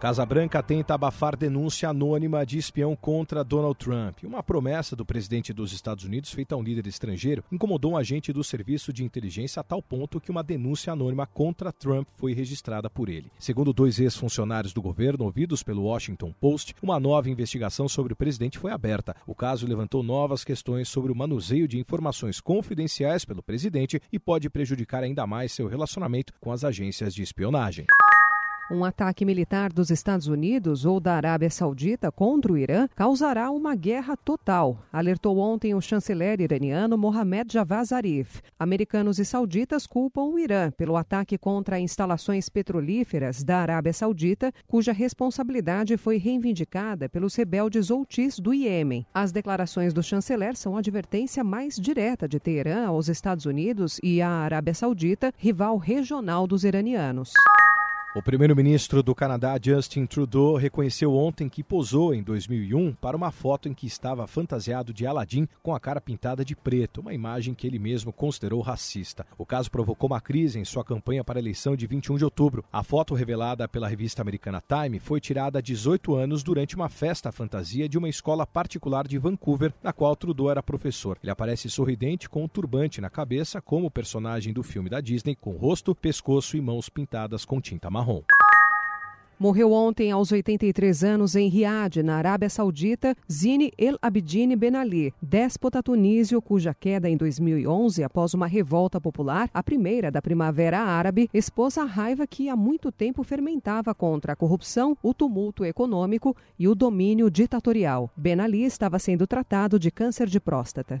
Casa Branca tenta abafar denúncia anônima de espião contra Donald Trump. Uma promessa do presidente dos Estados Unidos feita a um líder estrangeiro incomodou um agente do serviço de inteligência a tal ponto que uma denúncia anônima contra Trump foi registrada por ele. Segundo dois ex-funcionários do governo ouvidos pelo Washington Post, uma nova investigação sobre o presidente foi aberta. O caso levantou novas questões sobre o manuseio de informações confidenciais pelo presidente e pode prejudicar ainda mais seu relacionamento com as agências de espionagem. Um ataque militar dos Estados Unidos ou da Arábia Saudita contra o Irã causará uma guerra total, alertou ontem o chanceler iraniano Mohammad Javad Zarif. Americanos e sauditas culpam o Irã pelo ataque contra instalações petrolíferas da Arábia Saudita, cuja responsabilidade foi reivindicada pelos rebeldes Houthis do Iêmen. As declarações do chanceler são a advertência mais direta de Teherã aos Estados Unidos e à Arábia Saudita, rival regional dos iranianos. O primeiro-ministro do Canadá, Justin Trudeau, reconheceu ontem que posou em 2001 para uma foto em que estava fantasiado de Aladim com a cara pintada de preto, uma imagem que ele mesmo considerou racista. O caso provocou uma crise em sua campanha para a eleição de 21 de outubro. A foto revelada pela revista americana Time foi tirada há 18 anos durante uma festa fantasia de uma escola particular de Vancouver, na qual Trudeau era professor. Ele aparece sorridente com um turbante na cabeça, como o personagem do filme da Disney, com rosto, pescoço e mãos pintadas com tinta marrom. Morreu ontem, aos 83 anos, em Riad, na Arábia Saudita, Zine El Abidine Ben Ali, déspota tunísio cuja queda em 2011 após uma revolta popular, a primeira da Primavera Árabe, expôs a raiva que há muito tempo fermentava contra a corrupção, o tumulto econômico e o domínio ditatorial. Ben Ali estava sendo tratado de câncer de próstata.